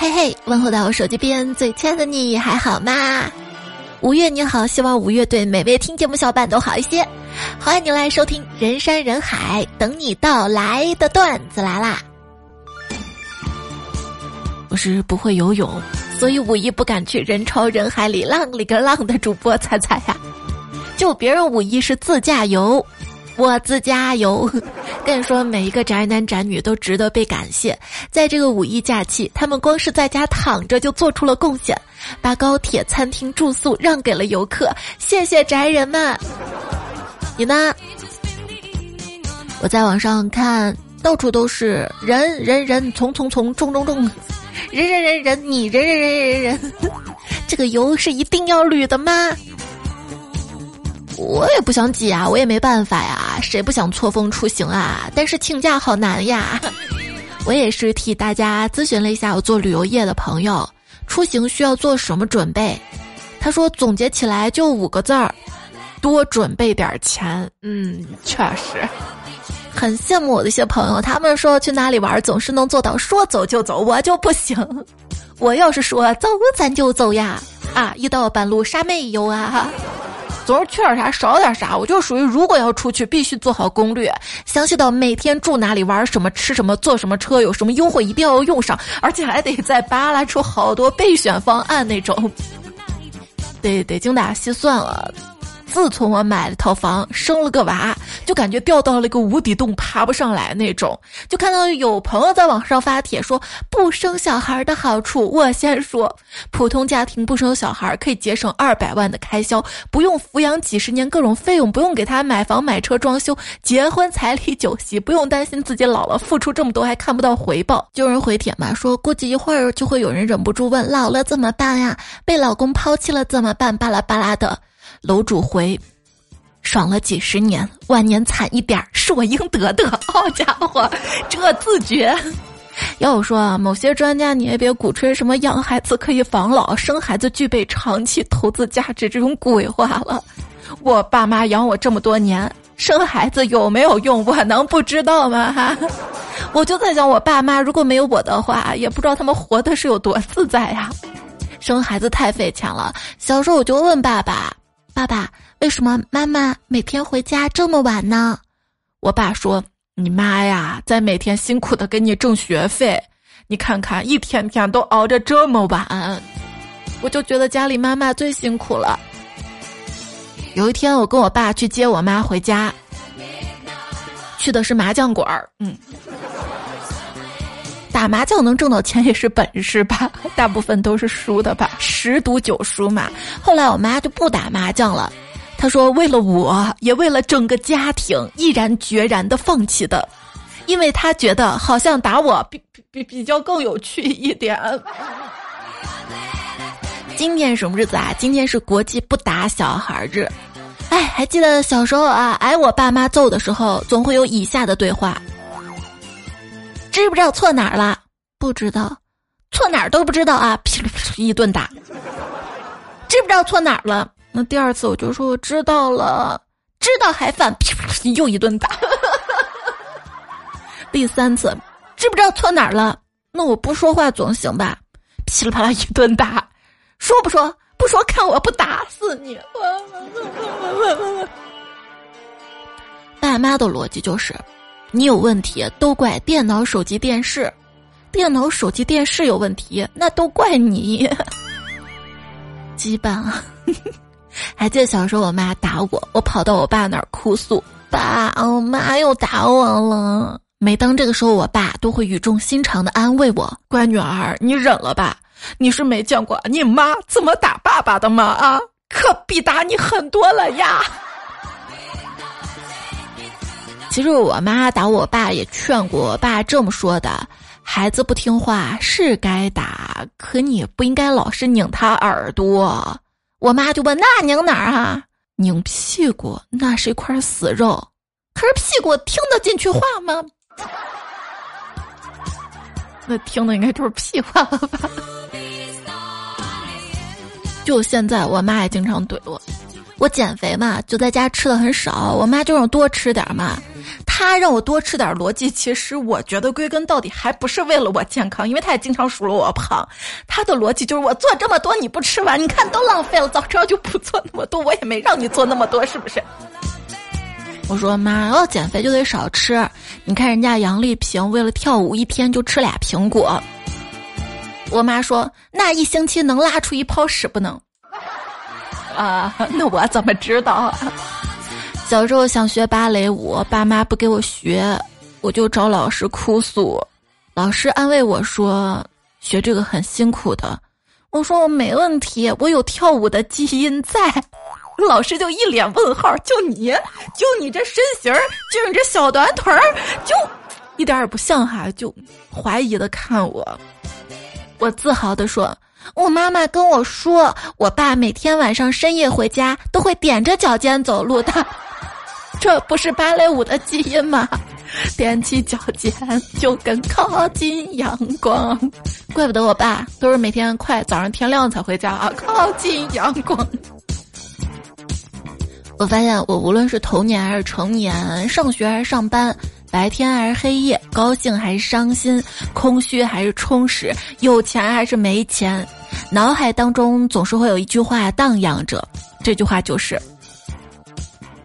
嘿嘿，问候到我手机边最亲爱的你还好吗？五月你好，希望五月对每位听节目小伙伴都好一些。欢迎你来收听人山人海等你到来的段子来啦！我是不会游泳，所以五一不敢去人潮人海里浪里个浪的主播彩彩呀。就别人五一是自驾游。我自驾游，跟你说，每一个宅男宅女都值得被感谢。在这个五一假期，他们光是在家躺着就做出了贡献，把高铁、餐厅住宿让给了游客。谢谢宅人们！你呢？我在网上看到处都是人人人，从从从，重重重，人人人人，你人人人人人，这个油是一定要捋的吗？我也不想挤啊，我也没办法呀，谁不想错峰出行啊？但是请假好难呀。我也是替大家咨询了一下我做旅游业的朋友，出行需要做什么准备？他说总结起来就五个字儿：多准备点钱。嗯，确实，很羡慕我的一些朋友，他们说去哪里玩总是能做到说走就走，我就不行。我要是说走咱就走呀，啊，一到半路啥没有啊？总是缺点啥少点啥，我就属于如果要出去，必须做好攻略，详细到每天住哪里、玩什么、吃什么、坐什么车、有什么优惠，一定要用上，而且还得再扒拉出好多备选方案那种，得得精打细算了。自从我买了套房，生了个娃，就感觉掉到了一个无底洞，爬不上来那种。就看到有朋友在网上发帖说不生小孩的好处。我先说，普通家庭不生小孩可以节省二百万的开销，不用抚养几十年各种费用，不用给他买房买车装修，结婚彩礼酒席，不用担心自己老了付出这么多还看不到回报。就有人回帖嘛，说估计一会儿就会有人忍不住问老了怎么办呀？被老公抛弃了怎么办？巴拉巴拉的。楼主回：“爽了几十年，晚年惨一点是我应得的。”好家伙，这自觉！要我说啊，某些专家你也别鼓吹什么养孩子可以防老、生孩子具备长期投资价值这种鬼话了。我爸妈养我这么多年，生孩子有没有用，我能不知道吗？哈，我就在想，我爸妈如果没有我的话，也不知道他们活的是有多自在呀。生孩子太费钱了，小时候我就问爸爸。爸爸，为什么妈妈每天回家这么晚呢？我爸说：“你妈呀，在每天辛苦的给你挣学费，你看看一天天都熬着这么晚。”我就觉得家里妈妈最辛苦了。有一天，我跟我爸去接我妈回家，去的是麻将馆儿。嗯，打麻将能挣到钱也是本事吧？大部分都是输的吧？十赌九输嘛。后来我妈就不打麻将了，她说为了我也为了整个家庭，毅然决然的放弃的，因为她觉得好像打我比比比较更有趣一点。今天什么日子啊？今天是国际不打小孩日。哎，还记得小时候啊，挨我爸妈揍的时候，总会有以下的对话。知不知道错哪儿了？不知道，错哪儿都不知道啊！噼里啪啦一顿打。知不知道错哪儿了？那第二次我就说我知道了，知道还犯，噼里啪啦又一顿打。第三次，知不知道错哪儿了？那我不说话总行吧？噼里啪啦一顿打。说不说？不说，看我不打死你！爸妈的逻辑就是。你有问题都怪电脑、手机、电视，电脑、手机、电视有问题，那都怪你。羁绊啊！还记得小时候我妈打我，我跑到我爸那儿哭诉：“爸，我妈又打我了。”每当这个时候，我爸都会语重心长的安慰我：“乖女儿，你忍了吧，你是没见过你妈怎么打爸爸的吗？啊，可比打你狠多了呀！”其实我妈打我爸也劝过我爸这么说的：孩子不听话是该打，可你不应该老是拧他耳朵。我妈就问：那拧哪儿啊？拧屁股，那是一块死肉。可是屁股听得进去话吗？那听的应该就是屁话了吧？就现在，我妈也经常怼我。我减肥嘛，就在家吃的很少，我妈就让我多吃点嘛。她让我多吃点逻辑，其实我觉得归根到底还不是为了我健康，因为他也经常数落我胖。他的逻辑就是我做这么多你不吃完，你看都浪费了，早知道就不做那么多，我也没让你做那么多，是不是？我说妈，要减肥就得少吃。你看人家杨丽萍为了跳舞，一天就吃俩苹果。我妈说那一星期能拉出一泡屎不能？啊，那我怎么知道？小时候想学芭蕾舞，爸妈不给我学，我就找老师哭诉。老师安慰我说：“学这个很辛苦的。”我说：“我没问题，我有跳舞的基因在。”老师就一脸问号：“就你就你这身形儿，就你这小短腿儿，就一点也不像哈！”就怀疑的看我。我自豪的说。我妈妈跟我说，我爸每天晚上深夜回家都会踮着脚尖走路的，这不是芭蕾舞的基因吗？踮起脚尖就更靠近阳光，怪不得我爸都是每天快早上天亮才回家啊！靠近阳光。我发现我无论是童年还是成年，上学还是上班。白天还是黑夜，高兴还是伤心，空虚还是充实，有钱还是没钱，脑海当中总是会有一句话荡漾着，这句话就是：“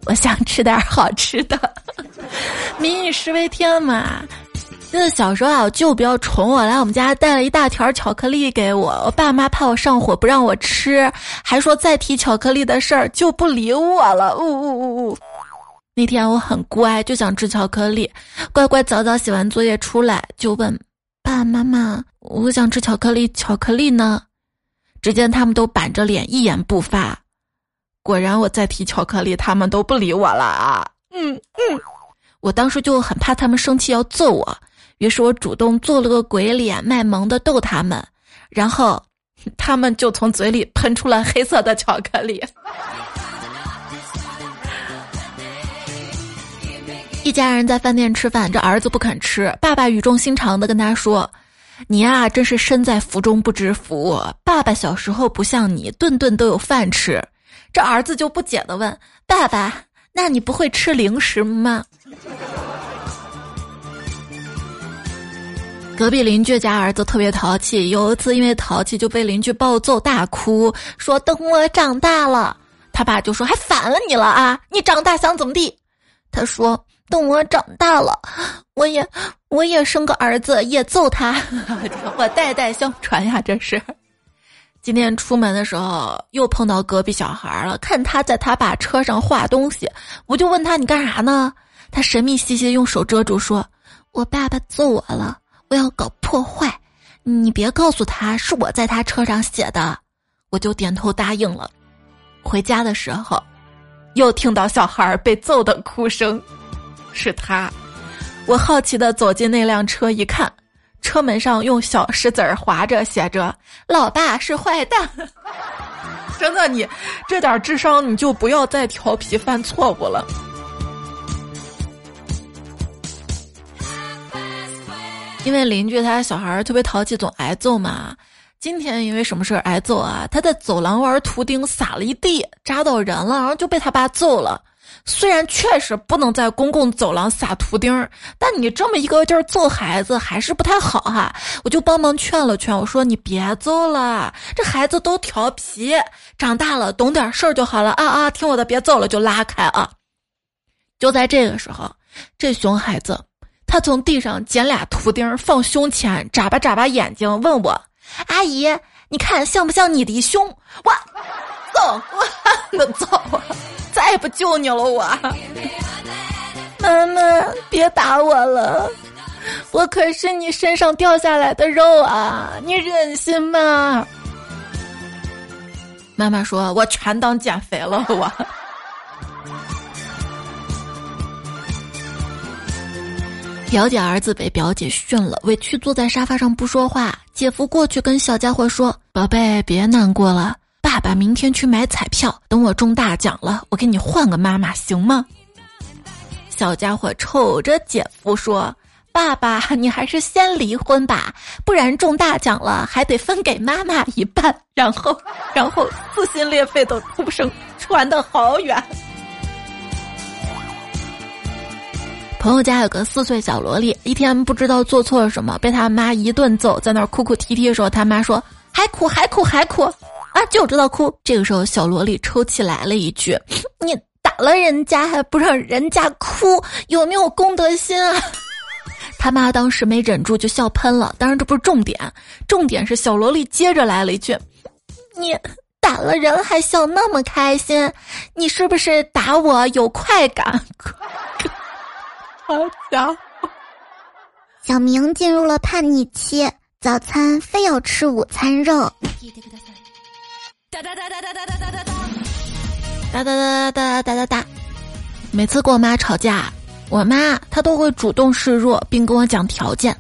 我想吃点好吃的。”民以食为天嘛。记得小时候啊，我舅比较宠我，来我们家带了一大条巧克力给我，我爸妈怕我上火不让我吃，还说再提巧克力的事儿就不理我了。呜呜呜呜。那天我很乖，就想吃巧克力，乖乖早早写完作业出来，就问爸爸妈妈：“我想吃巧克力，巧克力呢？”只见他们都板着脸，一言不发。果然，我再提巧克力，他们都不理我了啊！嗯嗯，我当时就很怕他们生气要揍我，于是我主动做了个鬼脸，卖萌的逗他们，然后 他们就从嘴里喷出了黑色的巧克力。一家人在饭店吃饭，这儿子不肯吃。爸爸语重心长的跟他说：“你呀，真是身在福中不知福。爸爸小时候不像你，顿顿都有饭吃。”这儿子就不解的问：“爸爸，那你不会吃零食吗？”隔壁邻居家儿子特别淘气，有一次因为淘气就被邻居暴揍大哭，说：“等我长大了。”他爸就说：“还反了你了啊？你长大想怎么地？”他说。等我长大了，我也我也生个儿子，也揍他，我代代相传呀！这是。今天出门的时候又碰到隔壁小孩了，看他在他爸车上画东西，我就问他你干啥呢？他神秘兮兮用手遮住，说：“我爸爸揍我了，我要搞破坏，你别告诉他是我在他车上写的。”我就点头答应了。回家的时候，又听到小孩被揍的哭声。是他，我好奇的走进那辆车，一看，车门上用小石子儿划着，写着“老爸是坏蛋”。真的，你这点智商，你就不要再调皮犯错误了。因为邻居他小孩特别淘气，总挨揍嘛。今天因为什么事儿挨揍啊？他在走廊玩图钉，撒了一地，扎到人了，然后就被他爸揍了。虽然确实不能在公共走廊撒图钉儿，但你这么一个劲儿揍孩子还是不太好哈。我就帮忙劝了劝，我说你别揍了，这孩子都调皮，长大了懂点事儿就好了啊啊！听我的，别揍了，就拉开啊。就在这个时候，这熊孩子他从地上捡俩图钉放胸前，眨巴眨巴眼睛问我：“阿姨，你看像不像你的胸？”我揍我揍我！再也不救你了，我 妈妈，别打我了，我可是你身上掉下来的肉啊，你忍心吗？妈妈说：“我全当减肥了，我。”表姐儿子被表姐训了，委屈坐在沙发上不说话。姐夫过去跟小家伙说：“宝贝，别难过了。”爸爸明天去买彩票，等我中大奖了，我给你换个妈妈，行吗？小家伙瞅着姐夫说：“爸爸，你还是先离婚吧，不然中大奖了还得分给妈妈一半。” 然后，然后撕心裂肺的哭声传得好远。朋友家有个四岁小萝莉，一天不知道做错了什么，被他妈一顿揍，在那儿哭哭啼啼的时候，他妈说：“还哭还哭还哭啊，就知道哭。”这个时候，小萝莉抽泣来了一句：“你打了人家还不让人家哭，有没有公德心啊？” 他妈当时没忍住就笑喷了。当然这不是重点，重点是小萝莉接着来了一句：“你。”打了人还笑那么开心，你是不是打我有快感？好家伙！小明进入了叛逆期，早餐非要吃午餐肉。哒哒哒哒哒哒哒哒哒哒哒哒哒哒哒哒哒。每次跟我妈吵架，我妈她都会主动示弱，并跟我讲条件。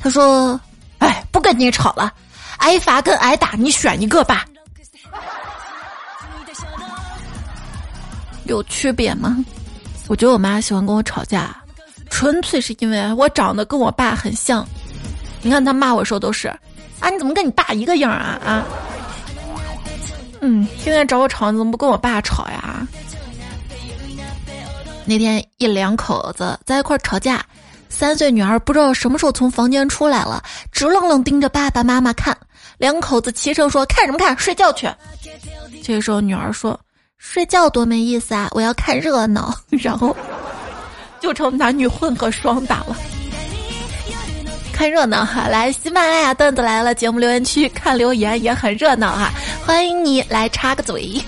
她说：“哎，不跟你吵了，挨罚跟挨打，你选一个吧。”有区别吗？我觉得我妈喜欢跟我吵架，纯粹是因为我长得跟我爸很像。你看她骂我时候都是，啊你怎么跟你爸一个样啊啊？嗯，天天找我吵，你怎么不跟我爸吵呀？那天一两口子在一块吵架，三岁女儿不知道什么时候从房间出来了，直愣愣盯着爸爸妈妈看。两口子齐声说：“看什么看？睡觉去。”这时候女儿说。睡觉多没意思啊！我要看热闹，然后就成男女混合双打了。看热闹哈，来喜马拉雅段子来了，节目留言区看留言也很热闹哈，欢迎你来插个嘴。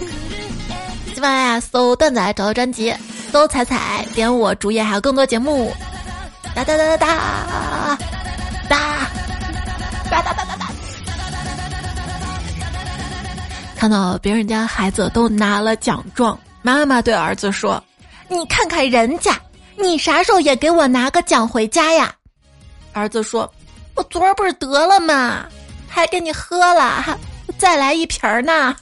喜马拉雅搜段子来找到专辑，搜彩彩，点我主页还有更多节目。哒哒哒哒哒哒哒哒哒哒哒。看到别人家孩子都拿了奖状，妈妈对儿子说：“你看看人家，你啥时候也给我拿个奖回家呀？”儿子说：“我昨儿不是得了吗？还给你喝了，再来一瓶儿呢。”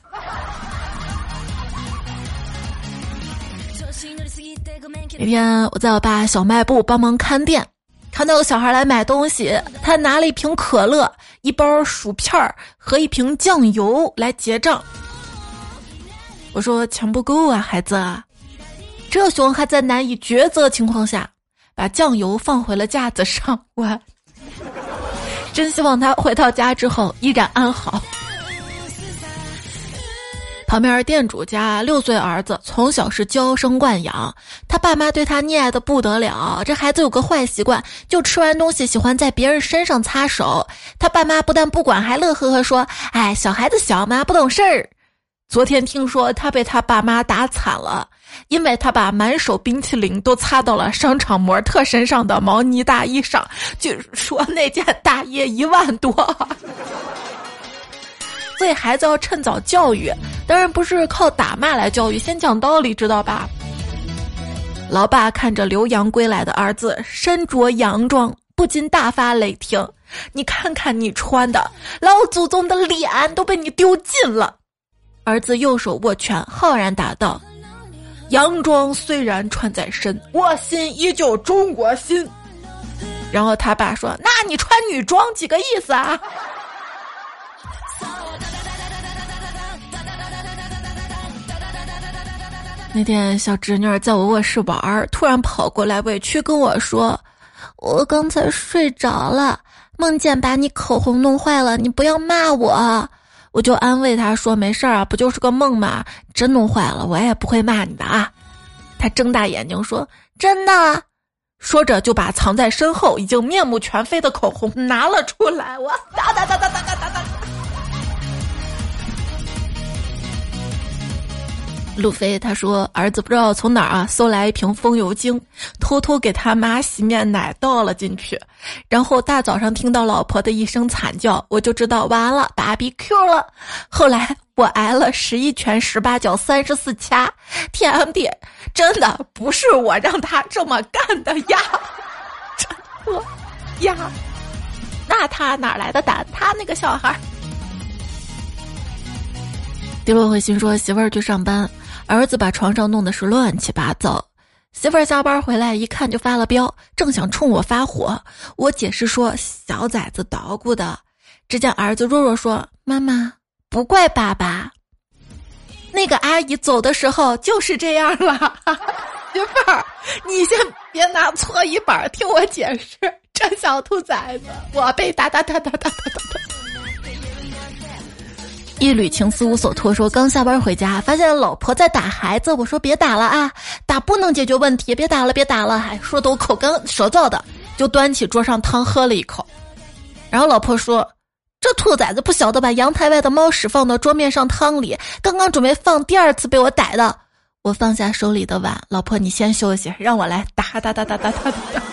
那天我在我爸小卖部帮忙看店。看到有小孩来买东西，他拿了一瓶可乐、一包薯片儿和一瓶酱油来结账。我说钱不够啊，孩子。这熊还在难以抉择情况下，把酱油放回了架子上。我真希望他回到家之后依然安好。旁边店主家六岁儿子从小是娇生惯养，他爸妈对他溺爱的不得了。这孩子有个坏习惯，就吃完东西喜欢在别人身上擦手。他爸妈不但不管，还乐呵呵说：“哎，小孩子小嘛，不懂事儿。”昨天听说他被他爸妈打惨了，因为他把满手冰淇淋都擦到了商场模特身上的毛呢大衣上，据说那件大衣一万多。所以孩子要趁早教育，当然不是靠打骂来教育，先讲道理，知道吧？老爸看着留洋归来的儿子身着洋装，不禁大发雷霆：“你看看你穿的，老祖宗的脸都被你丢尽了！”儿子右手握拳，浩然答道：“洋装虽然穿在身，我心依旧中国心。”然后他爸说：“那你穿女装几个意思啊？”那天小侄女在我卧室玩，突然跑过来，委屈跟我说：“我刚才睡着了，梦见把你口红弄坏了，你不要骂我。”我就安慰他说：“没事儿啊，不就是个梦嘛，真弄坏了我也不会骂你的啊。”他睁大眼睛说：“真的？”说着就把藏在身后已经面目全非的口红拿了出来，我哒哒哒哒哒哒哒哒。路飞他说：“儿子不知道从哪儿啊搜来一瓶风油精，偷偷给他妈洗面奶倒了进去，然后大早上听到老婆的一声惨叫，我就知道完了，芭比 Q 了。后来我挨了十一拳、十八脚、三十四掐。天地，真的不是我让他这么干的呀！真的呀？那他哪来的胆？他那个小孩。”迪洛回心说：“媳妇儿去上班。”儿子把床上弄得是乱七八糟，媳妇儿下班回来一看就发了飙，正想冲我发火，我解释说小崽子捣鼓的。只见儿子弱弱说：“妈妈，不怪爸爸，那个阿姨走的时候就是这样了。”媳妇儿，你先别拿搓衣板，听我解释。这小兔崽子，我被打打打打打打打。一缕情丝无所托，说刚下班回家，发现老婆在打孩子。我说别打了啊，打不能解决问题，别打了，别打了。还说的我口干舌燥的，就端起桌上汤喝了一口。然后老婆说：“这兔崽子不晓得把阳台外的猫屎放到桌面上汤里，刚刚准备放第二次被我逮的。”我放下手里的碗，老婆你先休息，让我来打打打打打打打。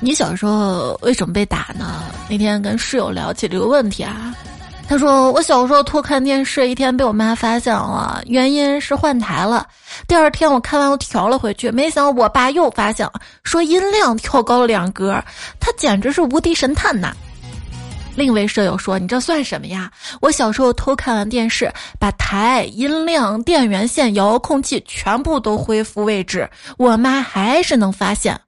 你小时候为什么被打呢？那天跟室友聊起这个问题啊，他说我小时候偷看电视，一天被我妈发现了，原因是换台了。第二天我看完我调了回去，没想到我爸又发现了，说音量调高了两格，他简直是无敌神探呐。另一位舍友说：“你这算什么呀？我小时候偷看完电视，把台、音量、电源线、遥控器全部都恢复位置，我妈还是能发现。”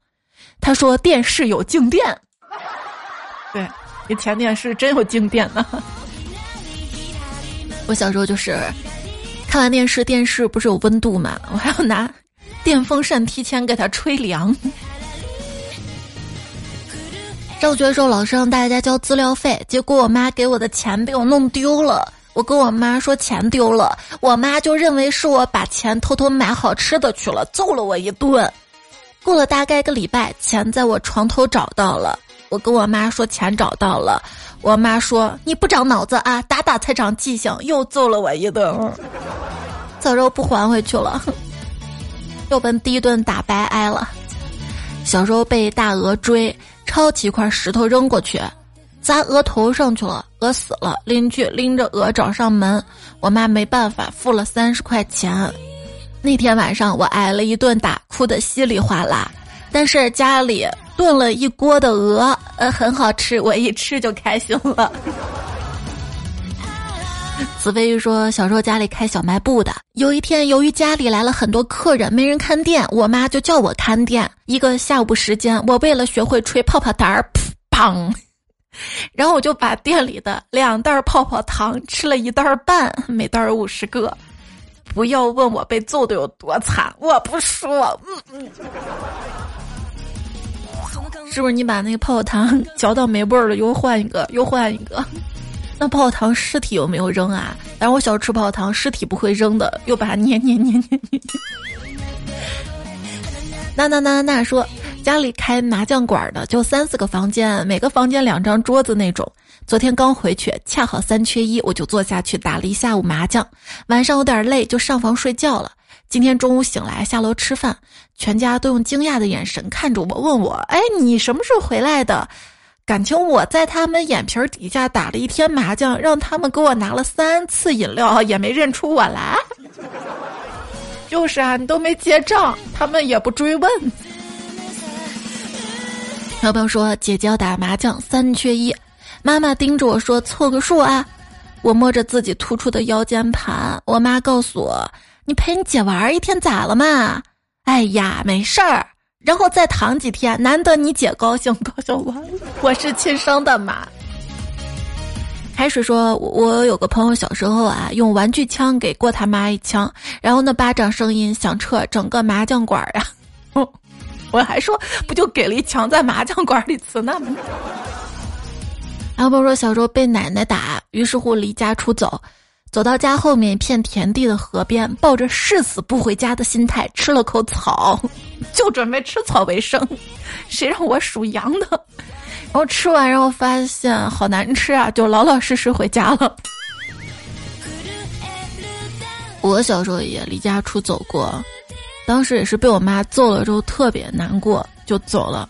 他说：“电视有静电。”对，以前电视真有静电呢。我小时候就是看完电视，电视不是有温度嘛，我还要拿电风扇提前给它吹凉。上学的时候，老师让大家交资料费，结果我妈给我的钱被我弄丢了。我跟我妈说钱丢了，我妈就认为是我把钱偷偷买好吃的去了，揍了我一顿。过了大概一个礼拜，钱在我床头找到了。我跟我妈说钱找到了，我妈说你不长脑子啊，打打才长记性，又揍了我一顿。早知道不还回去了，又被第一顿打白挨了。小时候被大鹅追。抄起一块石头扔过去，砸鹅头上去了，鹅死了。邻居拎着鹅找上门，我妈没办法付了三十块钱。那天晚上我挨了一顿打，哭得稀里哗啦。但是家里炖了一锅的鹅，呃，很好吃，我一吃就开心了。紫飞说：“小时候家里开小卖部的，有一天由于家里来了很多客人，没人看店，我妈就叫我看店。一个下午时间，我为了学会吹泡泡糖儿，砰，然后我就把店里的两袋泡泡糖吃了一袋半，每袋五十个。不要问我被揍的有多惨，我不说。嗯嗯，是不是你把那个泡泡糖嚼到没味儿了，又换一个，又换一个？”那泡泡糖尸体有没有扔啊？但是我小时候吃泡泡糖，尸体不会扔的，又把它捏捏捏捏捏。那那那那说家里开麻将馆的，就三四个房间，每个房间两张桌子那种。昨天刚回去，恰好三缺一，我就坐下去打了一下午麻将。晚上有点累，就上房睡觉了。今天中午醒来下楼吃饭，全家都用惊讶的眼神看着我，问我：“哎，你什么时候回来的？”感情我在他们眼皮底下打了一天麻将，让他们给我拿了三次饮料，也没认出我来。就是啊，你都没结账，他们也不追问。小朋友说：“姐姐要打麻将，三缺一。”妈妈盯着我说：“凑个数啊！”我摸着自己突出的腰间盘，我妈告诉我：“你陪你姐玩一天咋了嘛？”哎呀，没事儿。然后再躺几天，难得你姐高兴，高兴完，我是亲生的嘛。开始说，我有个朋友小时候啊，用玩具枪给过他妈一枪，然后那巴掌声音响彻整个麻将馆儿呀。我还说，不就给了一枪在麻将馆里呲呢吗？然后说，小时候被奶奶打，于是乎离家出走。走到家后面一片田地的河边，抱着誓死不回家的心态吃了口草，就准备吃草为生。谁让我属羊的？然后吃完，然后发现好难吃啊，就老老实实回家了。我小时候也离家出走过，当时也是被我妈揍了之后特别难过，就走了。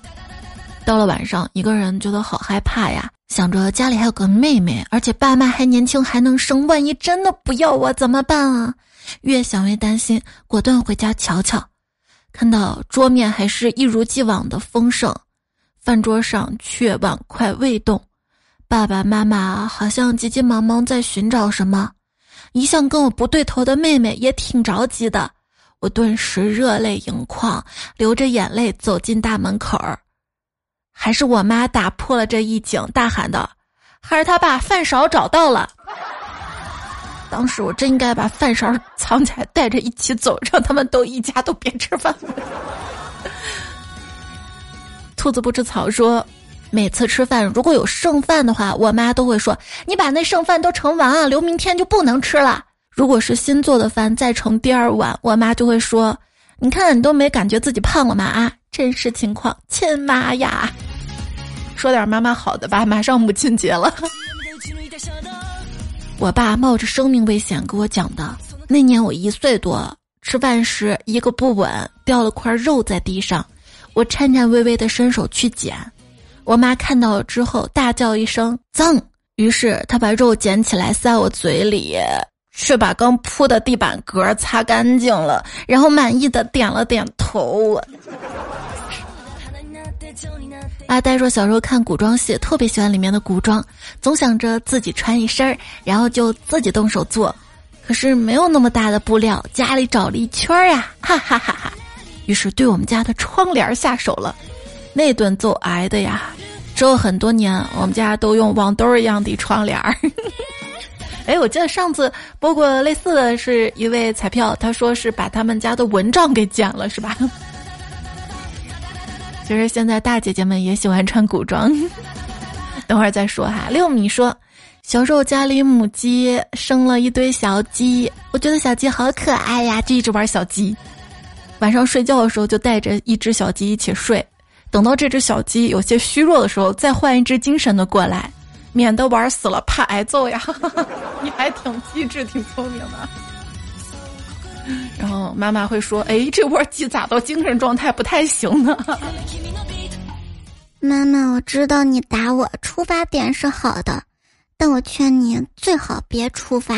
到了晚上，一个人觉得好害怕呀。想着家里还有个妹妹，而且爸妈还年轻，还能生。万一真的不要我怎么办啊？越想越担心，果断回家瞧瞧。看到桌面还是一如既往的丰盛，饭桌上却碗筷未动。爸爸妈妈好像急急忙忙在寻找什么。一向跟我不对头的妹妹也挺着急的。我顿时热泪盈眶，流着眼泪走进大门口儿。还是我妈打破了这一景，大喊道：“孩儿他爸饭勺找到了。”当时我真应该把饭勺藏起来，带着一起走，让他们都一家都别吃饭。兔子不吃草说，每次吃饭如果有剩饭的话，我妈都会说：“你把那剩饭都盛完啊，留明天就不能吃了。”如果是新做的饭再盛第二碗，我妈就会说：“你看你都没感觉自己胖了吗？啊，真实情况，亲妈呀！”说点妈妈好的吧，马上母亲节了。我爸冒着生命危险给我讲的。那年我一岁多，吃饭时一个不稳，掉了块肉在地上，我颤颤巍巍的伸手去捡，我妈看到了之后大叫一声“脏”，于是她把肉捡起来塞我嘴里，却把刚铺的地板格擦干净了，然后满意的点了点头。阿呆说：“小时候看古装戏，特别喜欢里面的古装，总想着自己穿一身儿，然后就自己动手做。可是没有那么大的布料，家里找了一圈儿呀，哈哈哈哈！于是对我们家的窗帘下手了，那顿揍挨的呀！之后很多年，我们家都用网兜一样的窗帘儿。哎，我记得上次播过类似的是一位彩票，他说是把他们家的蚊帐给剪了，是吧？”其实现在大姐姐们也喜欢穿古装，等会儿再说哈。六米说，小时候家里母鸡生了一堆小鸡，我觉得小鸡好可爱呀，就一直玩小鸡。晚上睡觉的时候就带着一只小鸡一起睡，等到这只小鸡有些虚弱的时候，再换一只精神的过来，免得玩死了怕挨揍呀。你还挺机智，挺聪明的。然后妈妈会说：“哎，这窝鸡咋都精神状态不太行呢？”妈妈，我知道你打我出发点是好的，但我劝你最好别出发。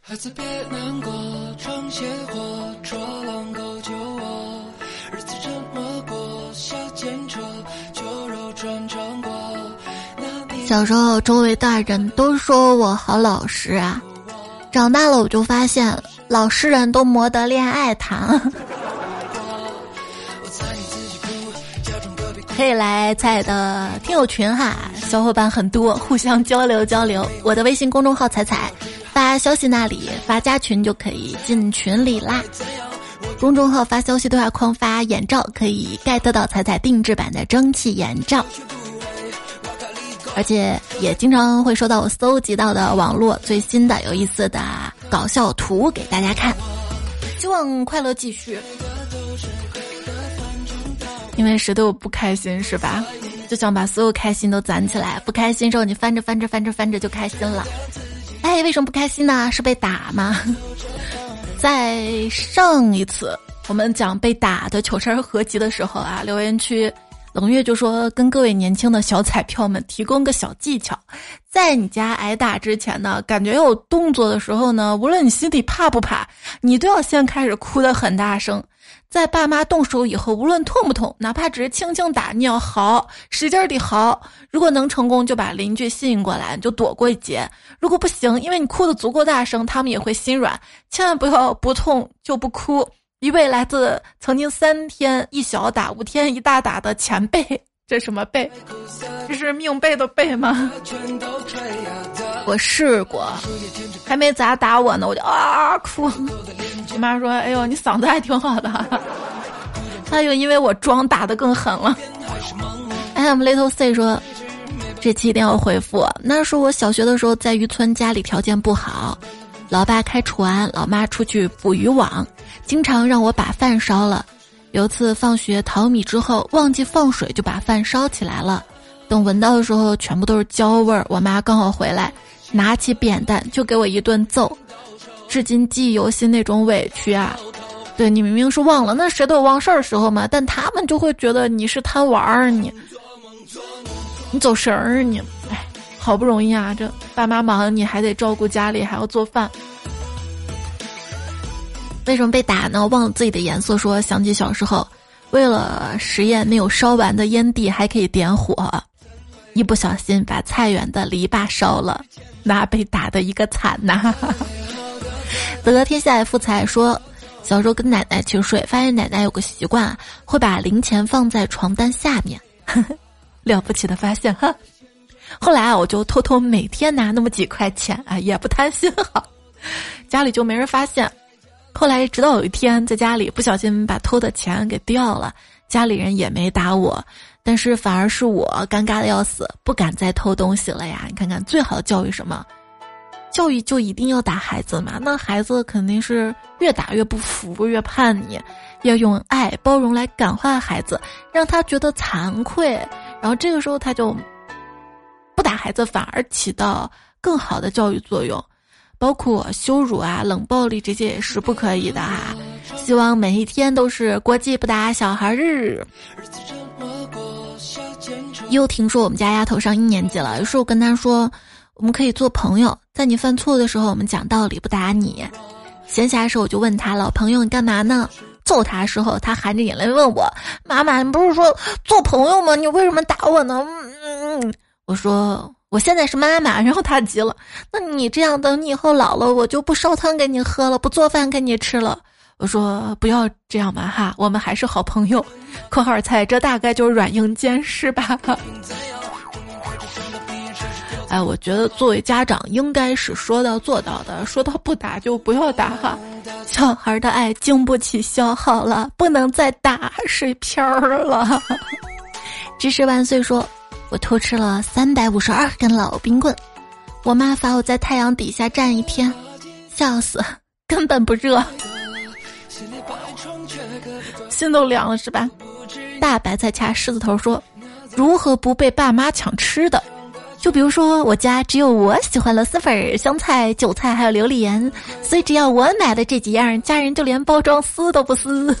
孩子别难过，闯邪火，捉狼狗救我。日子这么过小时候周围大人都说我好老实啊，长大了我就发现。老实人都没得恋爱谈，可以来彩的听友群哈，小伙伴很多，互相交流交流。我的微信公众号彩彩，发消息那里发加群就可以进群里啦。公众号发消息对话框发眼罩，可以 get 到彩彩定制版的蒸汽眼罩。而且也经常会收到我搜集到的网络最新的有意思的搞笑图给大家看，希望快乐继续。因为谁都有不开心是吧？就想把所有开心都攒起来，不开心之后你翻着翻着翻着翻着就开心了。哎，为什么不开心呢？是被打吗？在上一次我们讲被打的糗事儿合集的时候啊，留言区。冷月就说：“跟各位年轻的小彩票们提供个小技巧，在你家挨打之前呢，感觉有动作的时候呢，无论你心里怕不怕，你都要先开始哭得很大声。在爸妈动手以后，无论痛不痛，哪怕只是轻轻打，你要嚎，使劲地嚎。如果能成功，就把邻居吸引过来，你就躲过一劫；如果不行，因为你哭得足够大声，他们也会心软。千万不要不痛就不哭。”一位来自曾经三天一小打五天一大打的前辈，这什么背？这是命背的背吗？我试过，还没咋打我呢，我就啊哭。我妈说：“哎呦，你嗓子还挺好的。”他又因为我装打的更狠了。哎，m little C 说，这期一定要回复。那是我小学的时候在渔村，家里条件不好，老爸开船，老妈出去捕渔网。经常让我把饭烧了，有次放学淘米之后忘记放水，就把饭烧起来了。等闻到的时候，全部都是焦味儿。我妈刚好回来，拿起扁担就给我一顿揍，至今记忆犹新那种委屈啊！对你明明是忘了，那谁都有忘事儿时候嘛，但他们就会觉得你是贪玩儿，你你走神儿，你哎，好不容易啊，这爸妈忙，你还得照顾家里，还要做饭。为什么被打呢？忘了自己的颜色。说想起小时候，为了实验没有烧完的烟蒂还可以点火，一不小心把菜园的篱笆烧了，那被打的一个惨呐！得天下富财说，小时候跟奶奶去睡，发现奶奶有个习惯，会把零钱放在床单下面，了不起的发现哈！后来啊，我就偷偷每天拿那么几块钱啊，也不贪心哈，家里就没人发现。后来直到有一天在家里不小心把偷的钱给掉了，家里人也没打我，但是反而是我尴尬的要死，不敢再偷东西了呀。你看看最好的教育什么？教育就一定要打孩子嘛？那孩子肯定是越打越不服，越叛逆。要用爱包容来感化孩子，让他觉得惭愧，然后这个时候他就不打孩子，反而起到更好的教育作用。包括羞辱啊、冷暴力这些也是不可以的哈。希望每一天都是国际不打小孩日。又听说我们家丫头上一年级了，于是我跟她说，我们可以做朋友，在你犯错的时候，我们讲道理不打你。闲暇时候我就问他老朋友你干嘛呢？揍他的时候，他含着眼泪问我：“妈妈，你不是说做朋友吗？你为什么打我呢？”嗯，我说。我现在是妈妈，然后他急了。那你这样，等你以后老了，我就不烧汤给你喝了，不做饭给你吃了。我说不要这样吧，哈，我们还是好朋友。括号菜，这大概就是软硬兼施吧。哎，我觉得作为家长，应该是说到做到的，说到不打就不要打哈。小孩的爱经不起消耗了，不能再打水漂了。知识万岁说。我偷吃了三百五十二根老冰棍，我妈罚我在太阳底下站一天，笑死，根本不热，心都凉了是吧？大白菜掐狮子头说，如何不被爸妈抢吃的？就比如说我家只有我喜欢螺蛳粉、香菜、韭菜还有榴莲，所以只要我买的这几样，家人就连包装撕都不撕。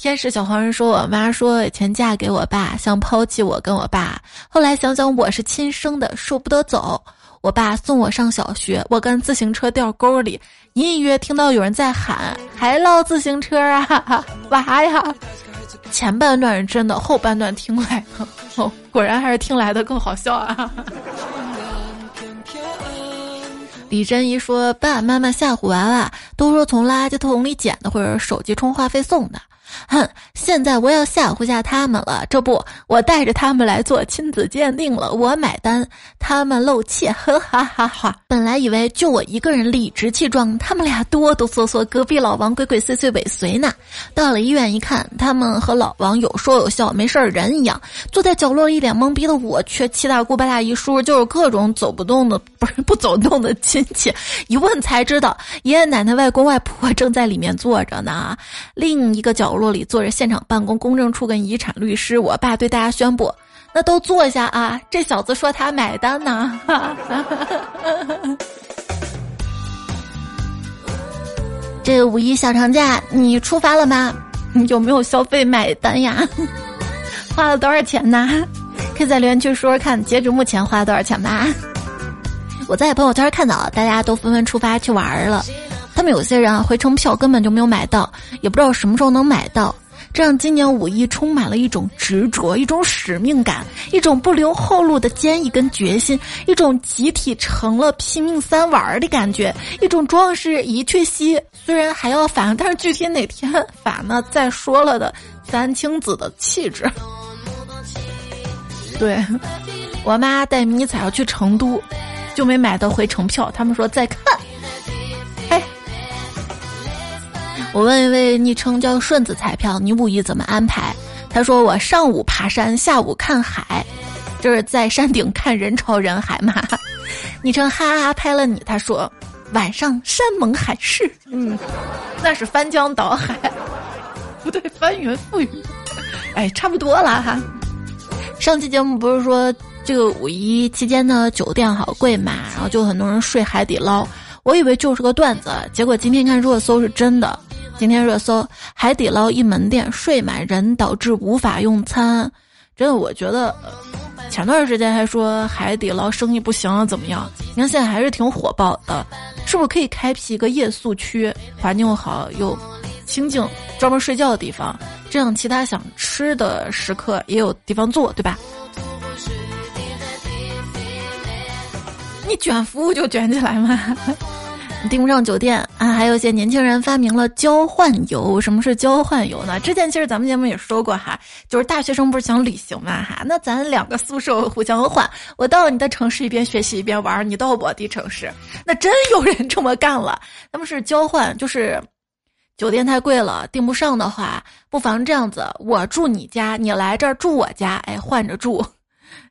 天使小黄人说：“我妈说以前嫁给我爸，想抛弃我跟我爸。后来想想我是亲生的，舍不得走。我爸送我上小学，我跟自行车掉沟里，隐隐约听到有人在喊：还捞自行车啊，娃呀！前半段是真的，后半段听来的哦，果然还是听来的更好笑啊。”李珍怡说：“爸，妈妈吓唬娃娃，都说从垃圾桶里捡的，或者手机充话费送的。”哼，现在我要吓唬下他们了。这不，我带着他们来做亲子鉴定了，我买单，他们露怯，呵哈哈哈。本来以为就我一个人理直气壮，他们俩哆哆嗦嗦，隔壁老王鬼鬼祟祟尾随呢。到了医院一看，他们和老王有说有笑，没事儿人一样。坐在角落一脸懵逼的我，却七大姑八大姨叔叔，就是各种走不动的，不是不走动的亲戚。一问才知道，爷爷奶奶、外公外婆正在里面坐着呢。另一个角落。落里坐着现场办公公证处跟遗产律师，我爸对大家宣布：“那都坐下啊！这小子说他买单呢。这五一小长假你出发了吗？你有没有消费买单呀？花了多少钱呢？可以在留言区说说看，截止目前花了多少钱吧。我在朋友圈看到大家都纷纷出发去玩了。他们有些人啊，回程票根本就没有买到，也不知道什么时候能买到，这让今年五一充满了一种执着、一种使命感、一种不留后路的坚毅跟决心、一种集体成了拼命三玩的感觉、一种壮士一去兮虽然还要返，但是具体哪天返呢？再说了的三清子的气质。对我妈带迷彩要去成都，就没买到回程票，他们说再看。我问一位昵称叫顺子彩票，你五一怎么安排？他说我上午爬山，下午看海，就是在山顶看人潮人海嘛。昵称哈哈拍了你，他说晚上山盟海誓，嗯，那是翻江倒海，不对，翻云覆雨，哎，差不多了哈。上期节目不是说这个五一期间呢酒店好贵嘛，然后就很多人睡海底捞，我以为就是个段子，结果今天看热搜是真的。今天热搜：海底捞一门店睡满人，导致无法用餐。真的，我觉得前段时间还说海底捞生意不行了怎么样？你看现在还是挺火爆的，是不是可以开辟一个夜宿区，环境好又清静，专门睡觉的地方？这样其他想吃的食客也有地方坐，对吧？你卷服务就卷起来嘛。订不上酒店啊，还有一些年轻人发明了交换游。什么是交换游呢？之前其实咱们节目也说过哈，就是大学生不是想旅行嘛哈，那咱两个宿舍互相换，我到你的城市一边学习一边玩，你到我的城市，那真有人这么干了。他们是交换，就是酒店太贵了订不上的话，不妨这样子，我住你家，你来这儿住我家，哎，换着住。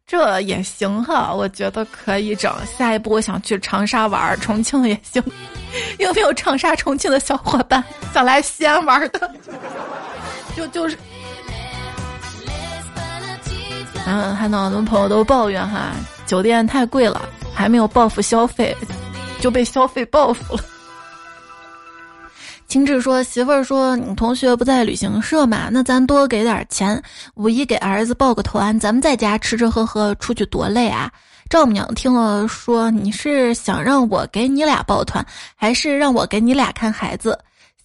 这也行哈，我觉得可以整。下一步我想去长沙玩，重庆也行。有没有长沙、重庆的小伙伴 想来西安玩的？就就是，嗯，看到很多朋友都抱怨哈，酒店太贵了，还没有报复消费，就被消费报复了。秦志说：“媳妇儿说你同学不在旅行社嘛，那咱多给点钱，五一给儿子报个团，咱们在家吃吃喝喝，出去多累啊。”丈母娘听了说：“你是想让我给你俩报团，还是让我给你俩看孩子？”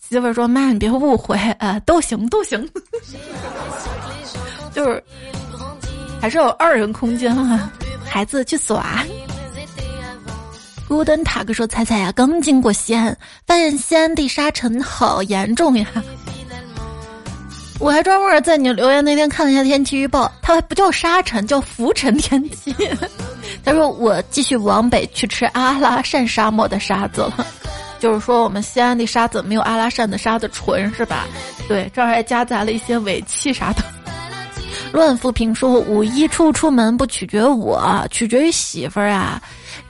媳妇儿说：“妈，你别误会，呃，都行都行，就是还是有二人空间啊，孩子去耍。”古登塔克说：“彩彩呀，刚经过西安，发现西安地沙尘好严重呀！我还专门在你留言那天看了一下天气预报，它不叫沙尘，叫浮尘天气。他说我继续往北去吃阿拉善沙漠的沙子了，就是说我们西安的沙子没有阿拉善的沙子纯，是吧？对，这儿还夹杂了一些尾气啥的。乱富平说五一出不出门不取决于我，取决于媳妇儿啊。”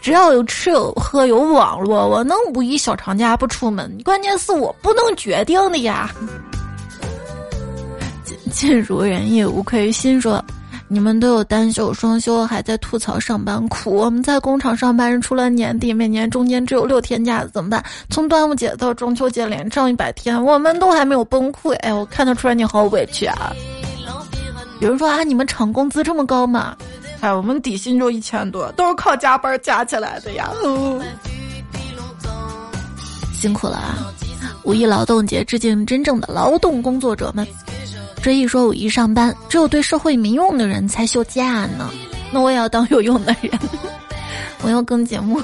只要有吃有喝有网络，我能五一小长假不出门。关键是我不能决定的呀。尽尽如人意，无愧于心。说你们都有单休双休，还在吐槽上班苦。我们在工厂上班，除了年底，每年中间只有六天假，怎么办？从端午节到中秋节连上一百天，我们都还没有崩溃。哎，我看得出来你好委屈啊。有人说啊，你们厂工资这么高吗？哎，我们底薪就一千多，都是靠加班加起来的呀。辛苦了啊！五一劳动节致敬真正的劳动工作者们。这一说五一上班，只有对社会没用的人才休假呢。那我也要当有用的人，我要更节目。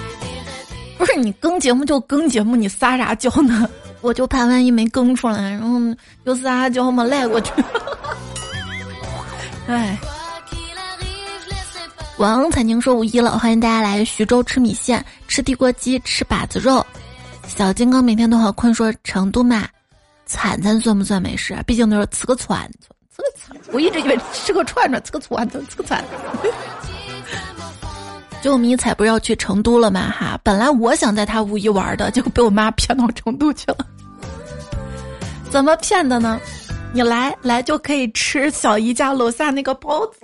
不是你更节目就更节目，你撒啥娇呢？我就怕万一没更出来，然后又撒娇嘛赖过去。哎。王彩宁说五一了，欢迎大家来徐州吃米线、吃地锅鸡、吃把子肉。小金刚每天都好困，说成都嘛，串串算不算美食？毕竟都是吃个串，吃个串。我一直以为吃个串串，吃个串，吃个串。就迷彩不是要去成都了吗？哈，本来我想在他五一玩的，结果被我妈骗到成都去了。怎么骗的呢？你来来就可以吃小姨家楼下那个包子。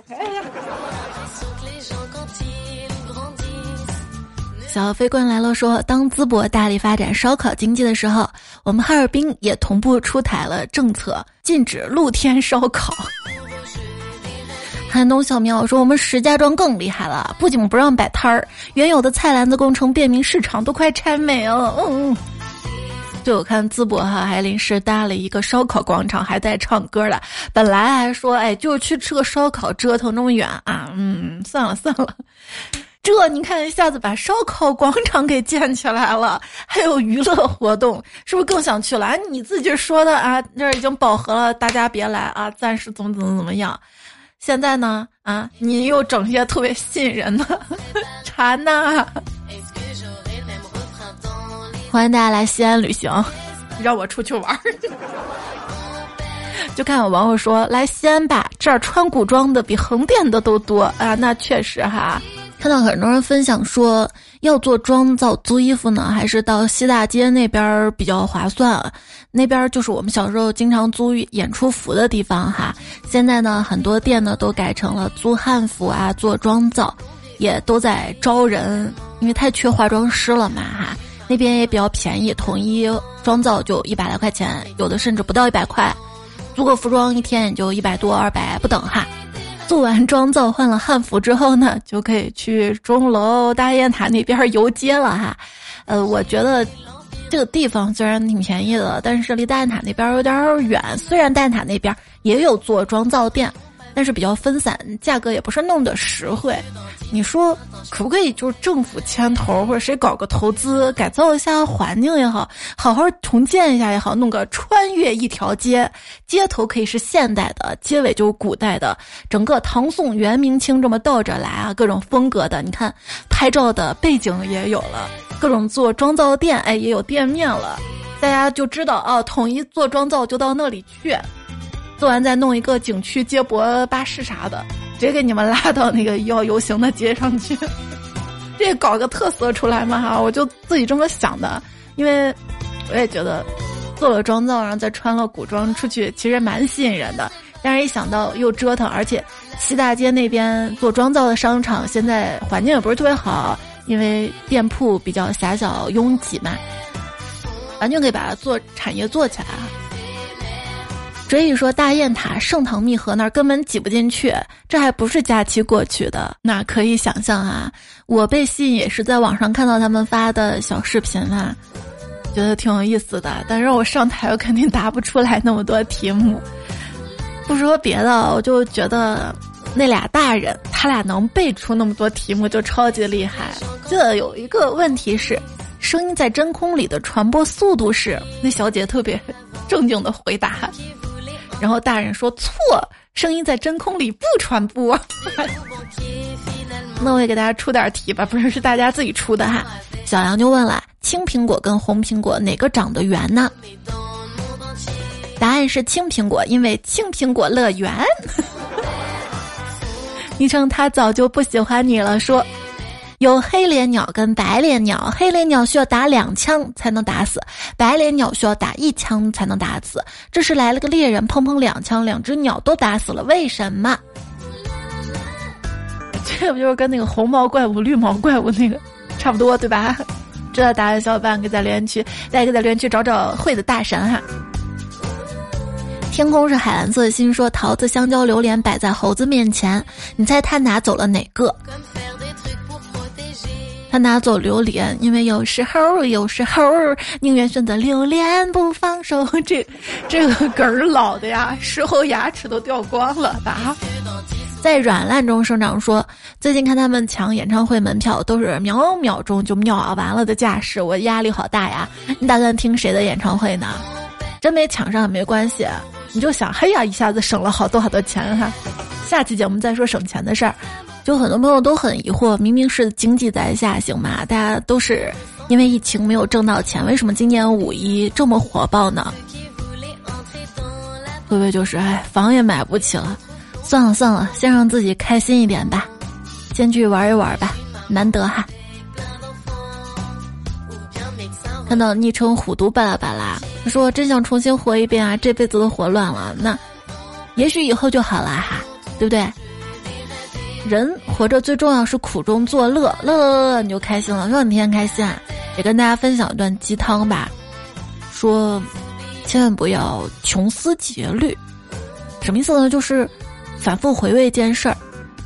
小飞棍来了，说当淄博大力发展烧烤经济的时候，我们哈尔滨也同步出台了政策，禁止露天烧烤。寒冬小苗说，我们石家庄更厉害了，不仅不让摆摊儿，原有的菜篮子工程便民市场都快拆没了。嗯嗯。就我看淄博哈还临时搭了一个烧烤广场，还带唱歌的。本来还说，哎，就去吃个烧烤，折腾那么远啊，嗯，算了算了。这你看，一下子把烧烤 广场给建起来了，还有娱乐活动，是不是更想去了？啊你自己说的啊，这儿已经饱和了，大家别来啊，暂时怎么怎么怎么样。现在呢，啊，你又整些特别吸引人的馋呐！欢迎大家来西安旅行，让我出去玩儿。就看有网友说来西安吧，这儿穿古装的比横店的都多啊，那确实哈。看到很多人分享说，要做妆造租衣服呢，还是到西大街那边比较划算？那边就是我们小时候经常租演出服的地方哈。现在呢，很多店呢都改成了租汉服啊，做妆造，也都在招人，因为太缺化妆师了嘛哈。那边也比较便宜，统一妆造就一百来块钱，有的甚至不到一百块，租个服装一天也就一百多、二百不等哈。做完妆造换了汉服之后呢，就可以去钟楼大雁塔那边游街了哈。呃，我觉得这个地方虽然挺便宜的，但是离大雁塔那边有点远。虽然大雁塔那边也有做妆造店，但是比较分散，价格也不是那么的实惠。你说可不可以就是政府牵头，或者谁搞个投资，改造一下环境也好，好好重建一下也好，弄个穿越一条街，街头可以是现代的，街尾就是古代的，整个唐宋元明清这么倒着来啊，各种风格的。你看拍照的背景也有了，各种做妆造店，哎，也有店面了，大家就知道啊，统一做妆造就到那里去。做完再弄一个景区接驳巴士啥的，直接给你们拉到那个要游行的街上去，这搞个特色出来嘛哈！我就自己这么想的，因为我也觉得做了妆造，然后再穿了古装出去，其实蛮吸引人的。但是一想到又折腾，而且西大街那边做妆造的商场现在环境也不是特别好，因为店铺比较狭小拥挤嘛，完全可以把它做产业做起来所以说，大雁塔、盛唐密河那儿根本挤不进去，这还不是假期过去的。那可以想象啊，我被吸引也是在网上看到他们发的小视频啊，觉得挺有意思的。但是我上台，我肯定答不出来那么多题目。不说别的，我就觉得那俩大人，他俩能背出那么多题目，就超级厉害。这有一个问题是，声音在真空里的传播速度是？那小姐特别 正经的回答。然后大人说错，声音在真空里不传播。那我也给大家出点题吧，不是是大家自己出的哈。小杨就问了：青苹果跟红苹果哪个长得圆呢？答案是青苹果，因为青苹果乐园。昵称他早就不喜欢你了，说。有黑脸鸟跟白脸鸟，黑脸鸟需要打两枪才能打死，白脸鸟需要打一枪才能打死。这时来了个猎人，砰砰两枪，两只鸟都打死了。为什么？这不就是跟那个红毛怪物、绿毛怪物那个差不多，对吧？知道答案小伙伴可以在留言区，大家可以在留言区找找会的大神哈。天空是海蓝色的心，说桃子、香蕉、榴莲摆在猴子面前，你猜他拿走了哪个？他拿走榴莲，因为有时候有时候宁愿选择榴莲不放手。这这个梗儿老的呀，事后牙齿都掉光了吧？在软烂中生长，说最近看他们抢演唱会门票，都是秒秒钟就秒完了的架势，我压力好大呀！你打算听谁的演唱会呢？真没抢上也没关系，你就想，嘿呀，一下子省了好多好多钱哈！下期节目再说省钱的事儿。就很多朋友都很疑惑，明明是经济在下行嘛，大家都是因为疫情没有挣到钱，为什么今年五一这么火爆呢？会不会就是哎，房也买不起了？算了算了，先让自己开心一点吧，先去玩一玩吧，难得哈。看到昵称虎毒巴拉巴拉，他说真想重新活一遍啊，这辈子都活乱了，那也许以后就好了哈，对不对？人活着最重要是苦中作乐，乐乐乐你就开心了，让你天天开心啊。也跟大家分享一段鸡汤吧，说千万不要穷思竭虑，什么意思呢？就是反复回味一件事儿，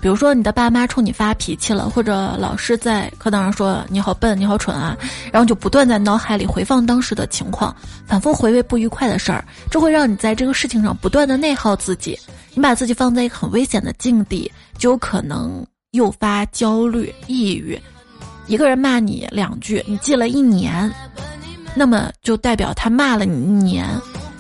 比如说你的爸妈冲你发脾气了，或者老师在课堂上说你好笨、你好蠢啊，然后就不断在脑海里回放当时的情况，反复回味不愉快的事儿，这会让你在这个事情上不断的内耗自己。你把自己放在一个很危险的境地，就有可能诱发焦虑、抑郁。一个人骂你两句，你记了一年，那么就代表他骂了你一年。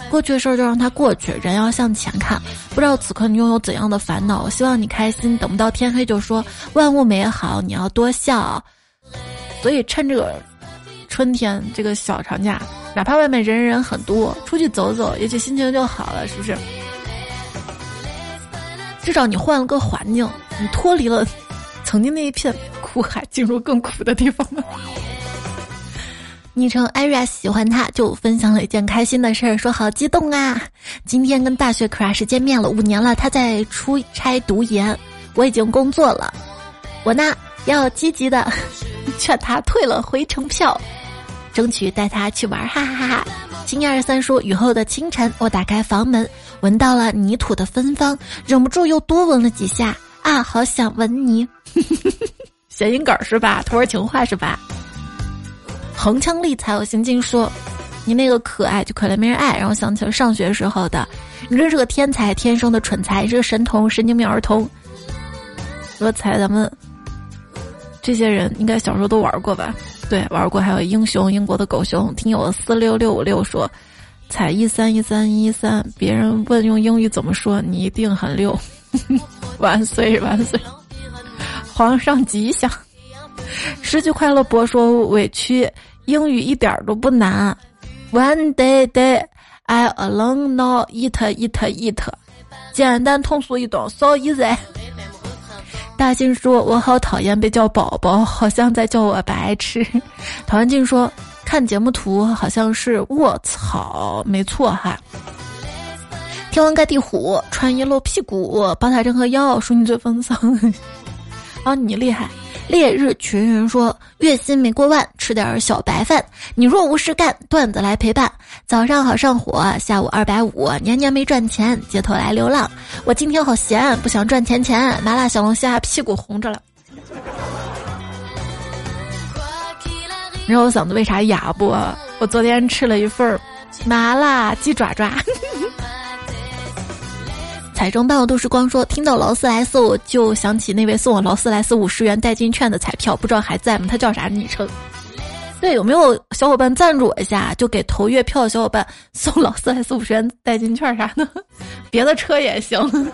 过去的事儿就让它过去，人要向前看。不知道此刻你拥有怎样的烦恼？我希望你开心。等不到天黑就说万物美好，你要多笑。所以趁这个春天这个小长假，哪怕外面人人很多，出去走走，也许心情就好了，是不是？至少你换了个环境，你脱离了曾经那一片苦海，进入更苦的地方了。昵称艾瑞喜欢他，就分享了一件开心的事儿，说好激动啊！今天跟大学 crush 见面了，五年了，他在出差读研，我已经工作了，我呢要积极的劝他退了回程票，争取带他去玩，哈哈哈哈！金二三说雨后的清晨，我打开房门。闻到了泥土的芬芳，忍不住又多闻了几下啊！好想闻你，谐音梗是吧？土味情话是吧？横枪立才有心经说，你那个可爱就可怜没人爱，然后想起了上学时候的。你这是个天才，天生的蠢材，是个神童，神经病儿童。我猜咱们这些人应该小时候都玩过吧？对，玩过。还有英雄，英国的狗熊。听友四六六五六说，踩一三一三一三，别人问用英语怎么说，你一定很溜。万岁万岁，皇上吉祥。失去快乐博说委屈，英语一点都不难。One day day I alone now eat eat eat，简单通俗易懂，so easy。大新说：“我好讨厌被叫宝宝，好像在叫我白痴。”陶文静说：“看节目图好像是卧槽，没错哈。”天王盖地虎，穿衣露屁股，宝塔镇河妖，说你最风骚。啊，你厉害！烈日群云说：“月薪没过万，吃点小白饭。你若无事干，段子来陪伴。早上好上火，下午二百五，年年没赚钱，街头来流浪。我今天好闲，不想赚钱钱。麻辣小龙虾，屁股红着了。你知道我嗓子为啥哑不？我昨天吃了一份麻辣鸡爪爪。”彩妆伴我都市光说，听到劳斯莱斯，我就想起那位送我劳斯莱斯五十元代金券的彩票，不知道还在吗？他叫啥昵称？对，有没有小伙伴赞助我一下，就给投月票的小伙伴送劳斯莱斯五十元代金券啥的，别的车也行。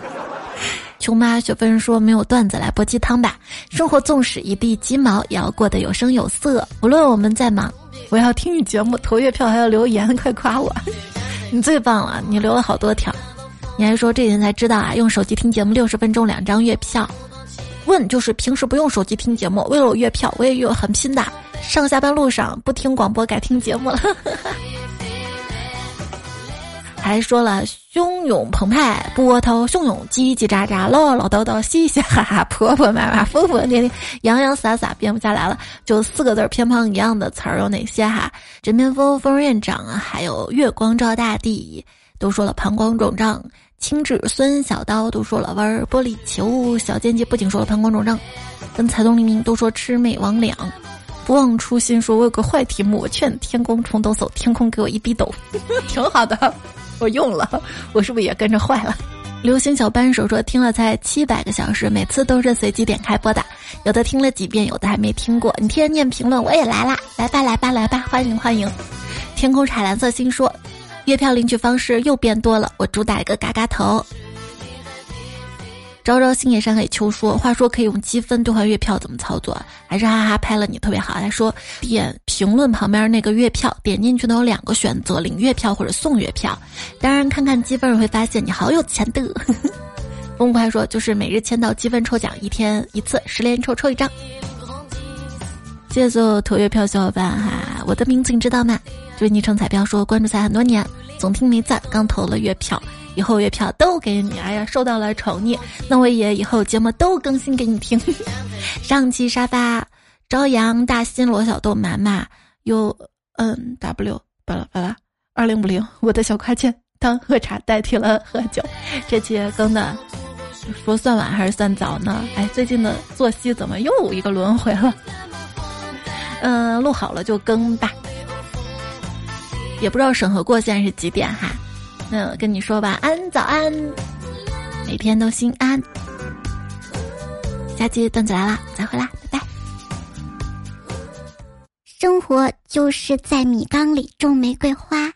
穷妈雪芬说，没有段子来煲鸡汤吧？生活纵使一地鸡毛，也要过得有声有色。无论我们在忙，我要听你节目，投月票还要留言，快夸我，你最棒了，你留了好多条。你还说这几天才知道啊？用手机听节目六十分钟两张月票，问就是平时不用手机听节目，为了我月票我也有很拼的。上下班路上不听广播改听节目了。还说了汹涌澎湃波涛汹涌叽叽喳喳唠唠叨叨嘻嘻哈哈婆婆妈妈疯疯癫癫洋洋洒洒编不下来了。就四个字儿偏旁一样的词儿有哪些哈？枕边风风院长还有月光照大地，都说了膀胱肿胀。青雉孙小刀都说了玩玻璃球，小贱贱不仅说了膀胱肿胀，跟财东黎明都说魑魅魍魉，不忘初心说我有个坏题目，我劝天空重抖擞，天空给我一逼斗，挺好的，我用了，我是不是也跟着坏了？流星小扳手说听了才七百个小时，每次都是随机点开播的，有的听了几遍，有的还没听过。你天天念评论，我也来啦，来吧来吧来吧，欢迎欢迎。天空彩蓝色星说。月票领取方式又变多了，我主打一个嘎嘎头。朝朝星野山海秋说，话说可以用积分兑换月票，怎么操作？还是哈哈拍了你特别好。他说点评论旁边那个月票，点进去能有两个选择，领月票或者送月票。当然看看积分会发现你好有钱的。风快说就是每日签到积分抽奖，一天一次，十连抽抽一张。谢谢所有投月票小伙伴哈，我的名字你知道吗？就是昵称彩票说关注才很多年，总听没赞，刚投了月票，以后月票都给你。哎呀，受到了宠溺，那我也以后节目都更新给你听。上期沙发，朝阳大新罗小豆麻麻 U N W 巴拉巴拉二零五零，我的小快券当喝茶代替了喝酒。这期更的说算晚还是算早呢？哎，最近的作息怎么又一个轮回了？嗯，录好了就更吧。也不知道审核过现在是几点哈，那跟你说晚，安早安，每天都心安。下期段子来了，再会啦，拜拜。生活就是在米缸里种玫瑰花。